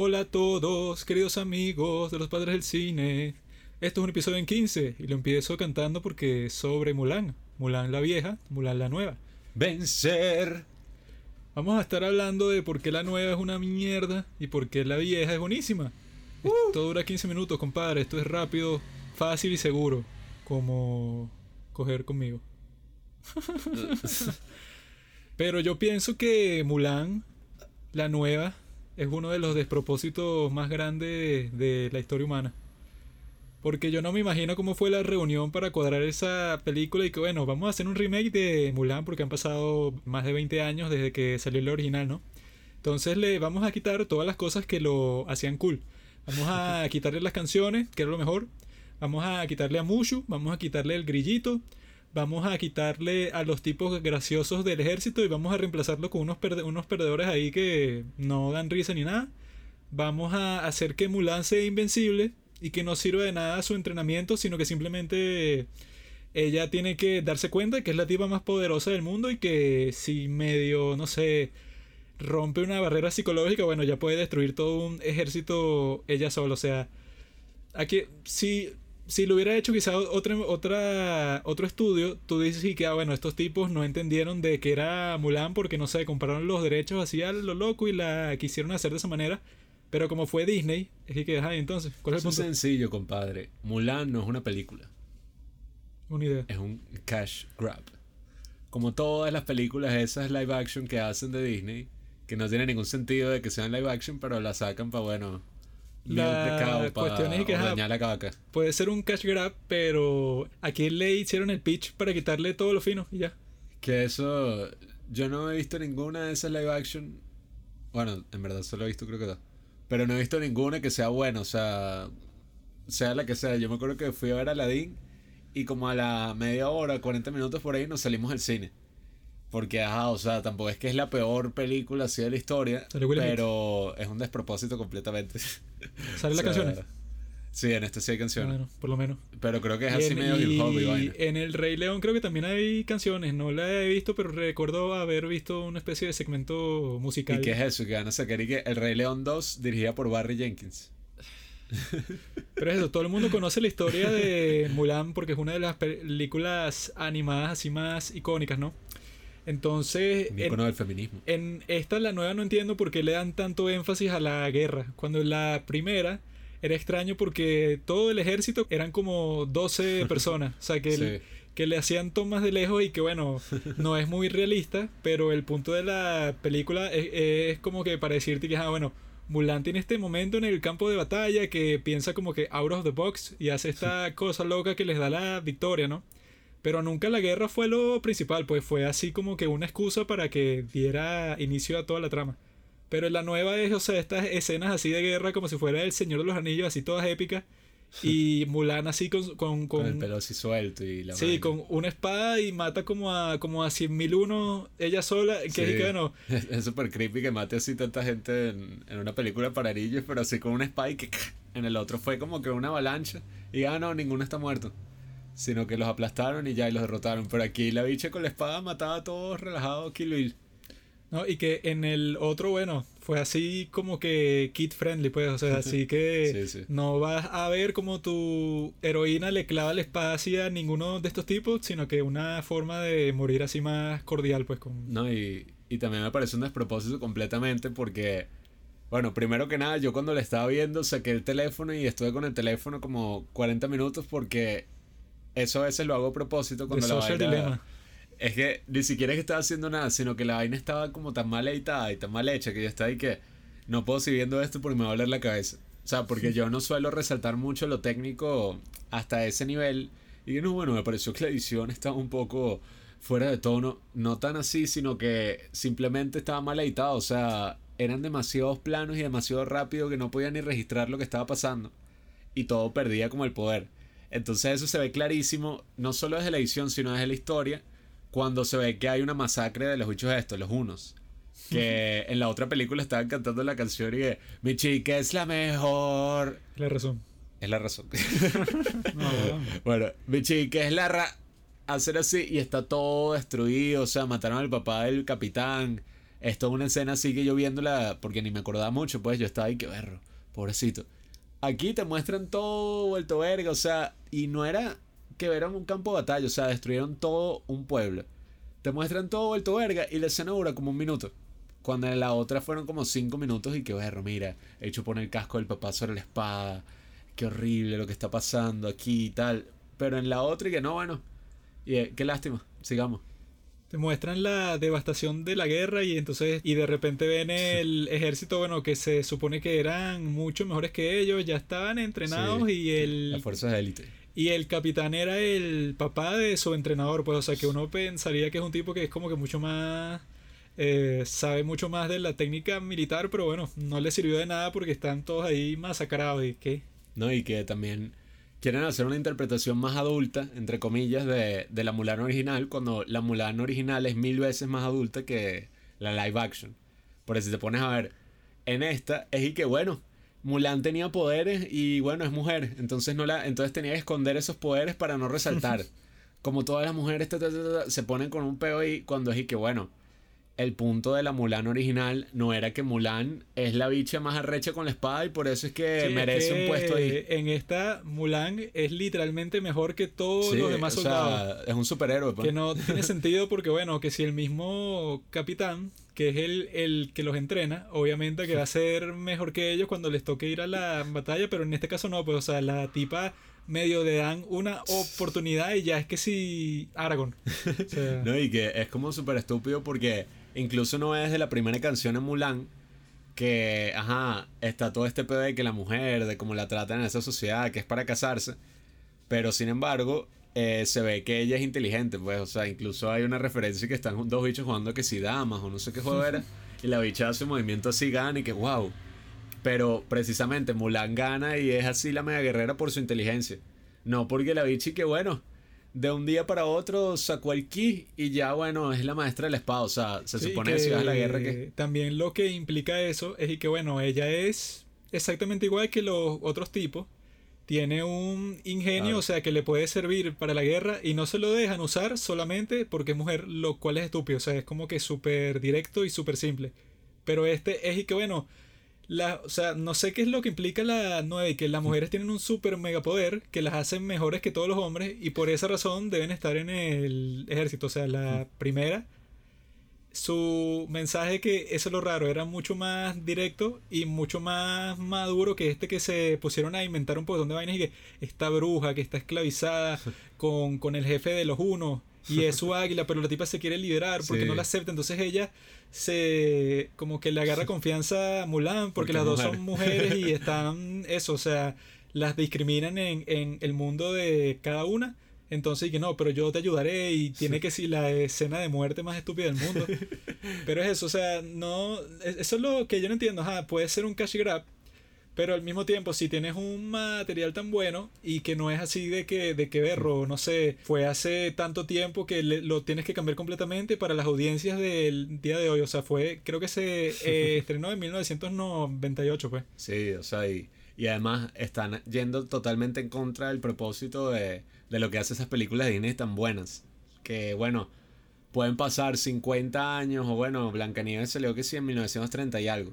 Hola a todos, queridos amigos de los padres del cine. Esto es un episodio en 15 y lo empiezo cantando porque es sobre Mulan. Mulan la vieja, Mulan la nueva. Vencer. Vamos a estar hablando de por qué la nueva es una mierda y por qué la vieja es buenísima. Esto dura 15 minutos, compadre. Esto es rápido, fácil y seguro. Como coger conmigo. Pero yo pienso que Mulan, la nueva, es uno de los despropósitos más grandes de la historia humana. Porque yo no me imagino cómo fue la reunión para cuadrar esa película y que bueno, vamos a hacer un remake de Mulan porque han pasado más de 20 años desde que salió el original, ¿no? Entonces le vamos a quitar todas las cosas que lo hacían cool. Vamos a quitarle las canciones, que era lo mejor. Vamos a quitarle a Mushu, vamos a quitarle el grillito, vamos a quitarle a los tipos graciosos del ejército y vamos a reemplazarlo con unos, unos perdedores ahí que no dan risa ni nada. Vamos a hacer que Mulan sea invencible y que no sirva de nada su entrenamiento, sino que simplemente ella tiene que darse cuenta que es la tipa más poderosa del mundo y que si medio, no sé, rompe una barrera psicológica, bueno, ya puede destruir todo un ejército ella sola. O sea, aquí, si si lo hubiera hecho quizá otra, otra, otro estudio, tú dices que, ah, bueno, estos tipos no entendieron de que era Mulan porque, no sé, compraron los derechos así a lo loco y la quisieron hacer de esa manera. Pero como fue Disney, es que, ajá, entonces, ¿cuál es el punto? Es sencillo, compadre. Mulan no es una película. Una idea. Es un cash grab. Como todas las películas esas live action que hacen de Disney, que no tiene ningún sentido de que sean live action, pero la sacan para, bueno, la cuestión es que la puede ser un cash grab, pero aquí le hicieron el pitch para quitarle todo lo fino y ya. Que eso, yo no he visto ninguna de esas live action. Bueno, en verdad solo he visto creo que dos. Pero no he visto ninguna que sea buena, o sea, sea la que sea. Yo me acuerdo que fui a ver Aladdin y como a la media hora, 40 minutos por ahí nos salimos del cine. Porque, ajá, o sea, tampoco es que es la peor película así de la historia, pero es un despropósito completamente. ¿Sale la canción? Sí, en este sí hay canciones. Bueno, por lo menos. Pero creo que es así medio hip hop y En El Rey León creo que también hay canciones. No la he visto, pero recuerdo haber visto una especie de segmento musical. ¿Y qué es eso? Que van a sacar y que El Rey León 2 dirigida por Barry Jenkins. Pero eso, todo el mundo conoce la historia de Mulan porque es una de las películas animadas así más icónicas, ¿no? Entonces. en, del feminismo. En esta, la nueva, no entiendo por qué le dan tanto énfasis a la guerra. Cuando la primera era extraño porque todo el ejército eran como 12 personas. O sea, que, que le hacían tomas de lejos y que, bueno, no es muy realista, pero el punto de la película es, como que para decirte que, ah, bueno. Mulan tiene este momento en el campo de batalla que piensa como que out of the box y hace esta cosa loca que les da la victoria, ¿no? Pero nunca la guerra fue lo principal, pues fue así como que una excusa para que diera inicio a toda la trama. Pero en la nueva es, o sea, estas escenas así de guerra como si fuera el Señor de los Anillos, así todas épicas. Y Mulan así con... Con, con, el pelo así suelto y la Sí, con una espada y mata como a, como a 100.001 ella sola. Que es que Es súper creepy que mate así tanta gente en, en una película para arillos, pero así con una espada y que en el otro fue como que una avalancha. Y ah, no, ninguno está muerto sino que los aplastaron y ya y los derrotaron. Pero aquí la bicha con la espada mataba a todos relajados Kill No, y que en el otro, bueno, fue así como que kid friendly, pues, o sea, así que no vas a ver como tu heroína le clava la espada hacia a ninguno de estos tipos, sino que una forma de morir así más cordial, pues, con... No, y, y también me parece un despropósito completamente porque... Bueno, primero que nada, yo cuando le estaba viendo saqué el teléfono y estuve con el teléfono como 40 minutos porque eso a veces lo hago a propósito cuando la vaina... Es que ni siquiera es que estaba haciendo nada, sino que la vaina estaba como tan mal editada y tan mal hecha que yo estaba ahí que no puedo seguir viendo esto porque me va a doler la cabeza. O sea, porque yo no suelo resaltar mucho lo técnico hasta ese nivel. Y no, bueno, me pareció que la edición estaba un poco fuera de tono. No tan así, sino que simplemente estaba mal editado. O sea, eran demasiados planos y demasiado rápido que no podía ni registrar lo que estaba pasando. Y todo perdía como el poder. Entonces eso se ve clarísimo, no solo desde la edición, sino desde la historia, cuando se ve que hay una masacre de los bichos estos, los unos. Que en la otra película estaban cantando la canción y que mi chica es la mejor. Es la razón. Es la razón. bueno, mi chica es la ra... Hacer así y está todo destruido, o sea, mataron al papá del capitán. esto es una escena así que yo viéndola, porque ni me acordaba mucho, pues yo estaba ahí que berro, pobrecito. Aquí te muestran todo vuelto verga, o sea, y no era que era un campo de batalla, o sea, destruyeron todo un pueblo. Te muestran todo vuelto verga y la escena dura como un minuto. Cuando en la otra fueron como cinco minutos y que berro, mira, he hecho poner el casco del papá sobre la espada, qué horrible lo que está pasando aquí y tal. Pero en la otra y que no, bueno, eh, qué lástima, sigamos. Te muestran la devastación de la guerra y entonces y de repente ven el ejército, bueno, que se supone que eran mucho mejores que ellos, ya estaban entrenados y el... Las fuerzas de élite. Y el capitán era el papá de su entrenador, pues, o sea, que uno pensaría que es un tipo que es como que mucho más... Eh, sabe mucho más de la técnica militar, pero bueno, no le sirvió de nada porque están todos ahí masacrados y qué. No, y que también quieren hacer una interpretación más adulta, entre comillas, de, de la Mulan original, cuando la Mulan original es mil veces más adulta que la live action. Por eso si te pones a ver, en esta es y que bueno, Mulan tenía poderes y bueno, es mujer, entonces no la entonces tenía que esconder esos poderes para no resaltar. Como todas las mujeres se ponen con un peo y cuando es y que bueno, el punto de la Mulan original no era que Mulan es la bicha más arrecha con la espada y por eso es que merece un puesto ahí. En esta, Mulan es literalmente mejor que todos los demás soldados. es un superhéroe. Pues. Que no tiene sentido porque, bueno, que si el mismo capitán, que es el, el que los entrena, obviamente que va a ser mejor que ellos cuando les toque ir a la batalla, pero en este caso no, pues, o sea, la tipa medio le dan una oportunidad y ya es que si Aragorn. no, y que es como súper estúpido porque Incluso no es de la primera canción en Mulan que, ajá, está todo este pedo de que la mujer, de cómo la tratan en esa sociedad, que es para casarse. Pero sin embargo, eh, se ve que ella es inteligente, pues, o sea, incluso hay una referencia que están dos bichos jugando que si damas o no sé qué juego era, y la bicha hace un movimiento así, gana y que wow. Pero precisamente Mulan gana y es así la mega guerrera por su inteligencia. No porque la bicha y que bueno, de un día para otro sacó el ki y ya, bueno, es la maestra de la espada. O sea, se supone que si vas a la guerra que. También lo que implica eso es que, bueno, ella es exactamente igual que los otros tipos. Tiene un ingenio, o sea, que le puede servir para la guerra y no se lo dejan usar solamente porque es mujer, lo cual es estúpido. O sea, es como que súper directo y súper simple. Pero este es y que, bueno, la, o sea, no sé qué es lo que implica la 9, que las mujeres tienen un super megapoder que las hacen mejores que todos los hombres y por esa razón deben estar en el ejército. O sea, la primera, su mensaje que eso es lo raro, era mucho más directo y mucho más maduro que este que se pusieron a inventar un poco de vainas y que esta bruja que está esclavizada con, con el jefe de los unos y es su águila, pero la tipa se quiere liberar porque no la acepta. Entonces ella se como que le agarra confianza a Mulan porque, las dos son mujeres y están eso, o sea, las discriminan en, en el mundo de cada una. Entonces, que no, pero yo te ayudaré y tiene que ser la escena de muerte más estúpida del mundo. pero es eso, o sea, no. Eso es lo que yo no entiendo. Ajá, puede ser un cash grab, pero al mismo tiempo, si tienes un material tan bueno y que no es así de que, de que berro, no sé, fue hace tanto tiempo que lo tienes que cambiar completamente para las audiencias del día de hoy. O sea, fue, creo que se eh, estrenó en 1998, pues. Sí, o sea, y, y además están yendo totalmente en contra del propósito de, de lo que hace esas películas de Disney tan buenas. Que bueno, pueden pasar 50 años o bueno, Blancanieves salió que sí en 1930 y algo.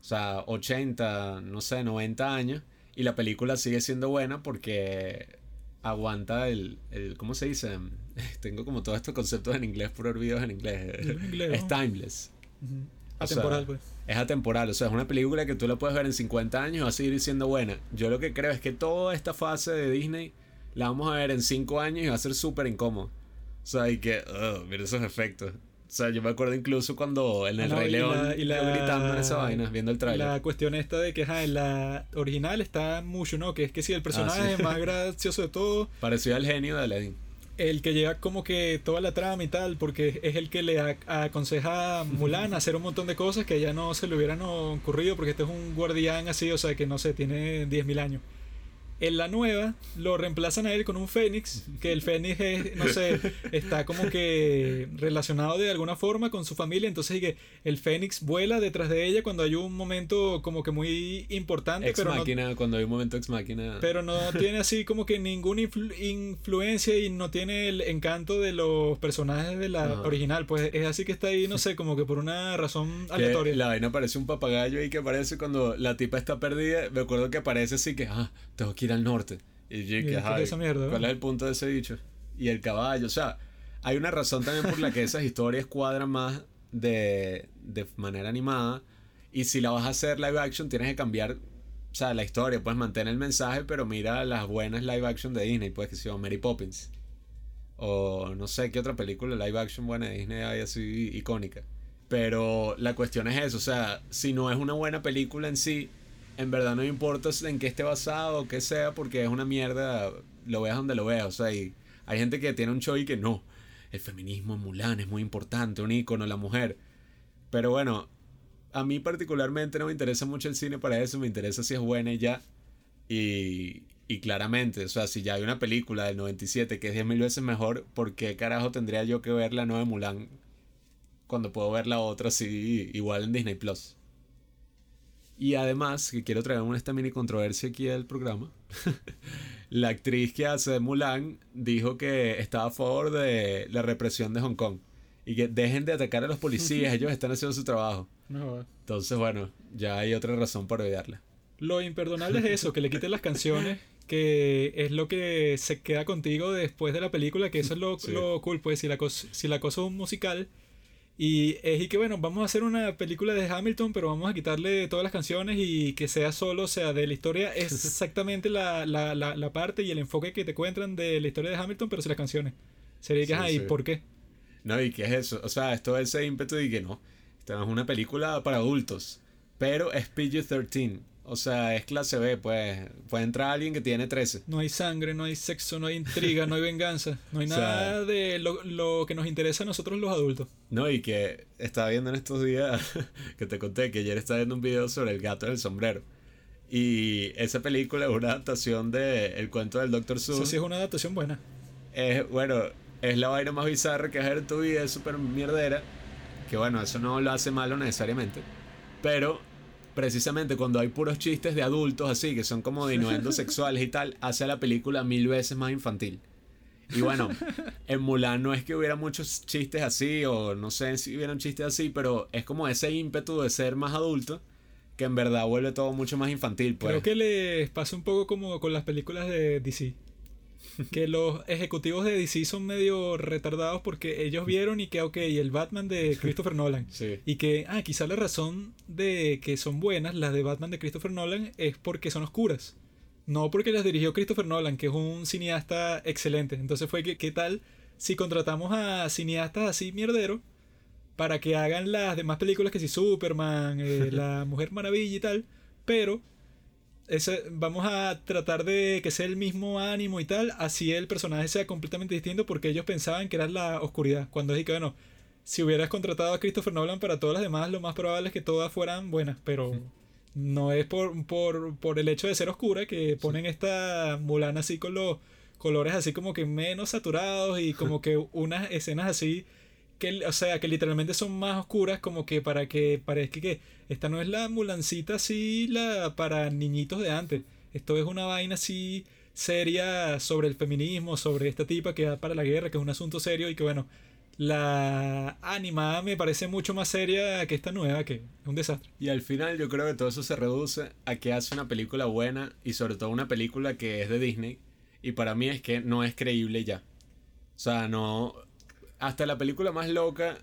O sea, 80, no sé, 90 años. Y la película sigue siendo buena porque aguanta el, el ¿cómo se dice? Tengo como todos estos conceptos en inglés por olvidos en inglés. Es timeless. Atemporal, pues. Es atemporal, o sea, es una película que tú la puedes ver en 50 años y va a seguir siendo buena. Yo lo que creo es que toda esta fase de Disney la vamos a ver en 5 años y va a ser súper incómodo. O sea, y que, mira esos efectos. O sea, yo me acuerdo incluso cuando en el Rey León y la, gritando en esa vaina, viendo el trailer. La cuestión esta de que en la original está mucho, ¿no? Que es que si el personaje ah, más gracioso de todo. Parecía el genio de Aladdin. El que lleva como que toda la trama y tal, porque es el que le aconseja a Mulan hacer un montón de cosas que ya no se le hubieran ocurrido, porque este es un guardián así, o sea, que no sé, tiene 10.000 años. En la nueva lo reemplazan a él con un Fénix, que el Fénix es, no sé, está como que relacionado de alguna forma con su familia, entonces que el Fénix vuela detrás de ella cuando hay un momento como que muy importante. Ex pero máquina, cuando hay un momento ex máquina. Pero no tiene así como que ninguna influencia y no tiene el encanto de los personajes de la original, pues es así que está ahí, no sé, como que por una razón aleatoria. la vaina parece un papagayo y que aparece cuando la tipa está perdida, me acuerdo que aparece así que, ah, tengo que al norte. Y yo que, ¿cuál es el punto de ese bicho? Y el caballo, o sea, hay una razón también por la que esas historias cuadran más de, de manera animada. Y si la vas a hacer live action, tienes que cambiar, o sea, la historia, puedes mantener el mensaje, pero mira las buenas live action de Disney, pues que se llama Mary Poppins. O no sé qué otra película live action buena de Disney hay así icónica. Pero la cuestión es eso, o sea, si no es una buena película en sí, en verdad no importa en qué esté basado o qué sea, porque es una mierda, lo veas donde lo veas. O sea, hay, gente que tiene un show y que no. El feminismo en Mulan es muy importante, un ícono, la mujer. Pero bueno, a mí particularmente no me interesa mucho el cine para eso, me interesa si es buena y ya. Y, y claramente, o sea, si ya hay una película del 97 que es 10.000 veces mejor, ¿por qué carajo tendría yo que ver la nueva Mulan cuando puedo ver la otra así igual en Disney Plus? Y además, que quiero traer esta mini controversia aquí al programa. la actriz que hace Mulan dijo que estaba a favor de la represión de Hong Kong. Y que dejen de atacar a los policías, ellos están haciendo su trabajo. Entonces, bueno, ya hay otra razón para odiarla. Lo imperdonable es eso, que le quiten las canciones, que es lo que se queda contigo después de la película, que eso es lo, lo cool, pues si la, cosa, si la cosa es un musical y es y que bueno, vamos a hacer una película de Hamilton, pero vamos a quitarle todas las canciones y que sea solo, o sea, de la historia es exactamente la, la, la, parte y el enfoque que te cuentan de la historia de Hamilton, pero sin las canciones. Sería que, sí, ¿por qué? No, ¿y qué es eso? O sea, esto es ese ímpetu de que no, esta es una película para adultos, pero es PG-13. O sea, es clase B, pues. Puede entrar alguien que tiene 13. No hay sangre, no hay sexo, no hay intriga, no hay venganza. No hay nada de lo, lo, que nos interesa a nosotros los adultos. No, y que estaba viendo en estos días que te conté que ayer estaba viendo un video sobre el gato del sombrero. Y esa película es una adaptación de El cuento del Dr. Seuss. Eso sí es una adaptación buena. Es, bueno, es la vaina más bizarra que has en tu vida, es súper mierdera. Que bueno, eso no lo hace malo necesariamente. Pero precisamente cuando hay puros chistes de adultos así, que son como de innuendos sexuales y tal, hace la película mil veces más infantil. Y bueno, en Mulan no es que hubiera muchos chistes así, o no sé si hubiera un chiste así, pero es como ese ímpetu de ser más adulto que en verdad vuelve todo mucho más infantil. Pues. Creo que les pasa un poco como con las películas de DC que los ejecutivos de DC son medio retardados porque ellos vieron y que, ok, el Batman de Christopher Nolan. Y que, ah, quizá la razón de que son buenas las de Batman de Christopher Nolan es porque son oscuras. No porque las dirigió Christopher Nolan, que es un cineasta excelente. Entonces fue que, ¿qué tal si contratamos a cineastas así mierderos para que hagan las demás películas que si Superman, eh, La Mujer Maravilla y tal, pero ese, vamos a tratar de que sea el mismo ánimo y tal, así el personaje sea completamente distinto porque ellos pensaban que era la oscuridad. Cuando dije que, bueno, si hubieras contratado a Christopher Nolan para todas las demás, lo más probable es que todas fueran buenas, pero no es por, por, por, el hecho de ser oscura que ponen esta Mulan así con los colores así como que menos saturados y como que unas escenas así que, o sea, que literalmente son más oscuras como que para que parezca que esta no es la mulancita así la para niñitos de antes. Esto es una vaina así seria sobre el feminismo, sobre esta tipa que va para la guerra, que es un asunto serio y que bueno, la animada me parece mucho más seria que esta nueva, que es un desastre. Y al final yo creo que todo eso se reduce a que hace una película buena y sobre todo una película que es de Disney y para mí es que no es creíble ya. O sea, no, hasta la película más loca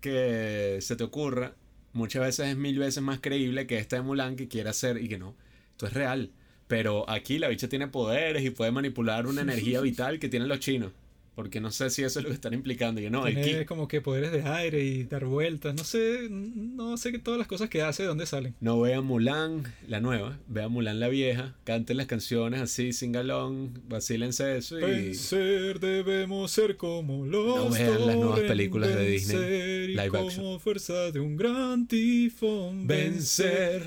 que se te ocurra, muchas veces es mil veces más creíble que esta de Mulan que quiera hacer y que no. Esto es real. Pero aquí la bicha tiene poderes y puede manipular una energía vital que tienen los chinos. Porque no sé si eso es lo que están implicando. Y no, Tiene como que poderes de aire y dar vueltas. No sé, no sé que todas las cosas que hace, ¿de dónde salen? No vean Mulan, la nueva. Vean Mulan la vieja. Canten las canciones así, singalón. Vacílense eso y... Vencer, debemos ser como los No vean las nuevas películas de Disney. Live como action. fuerza de un gran tifón. Vencer.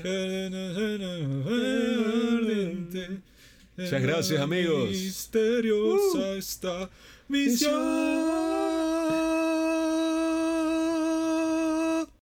Muchas gracias, amigos. Misteriosa esta Mission.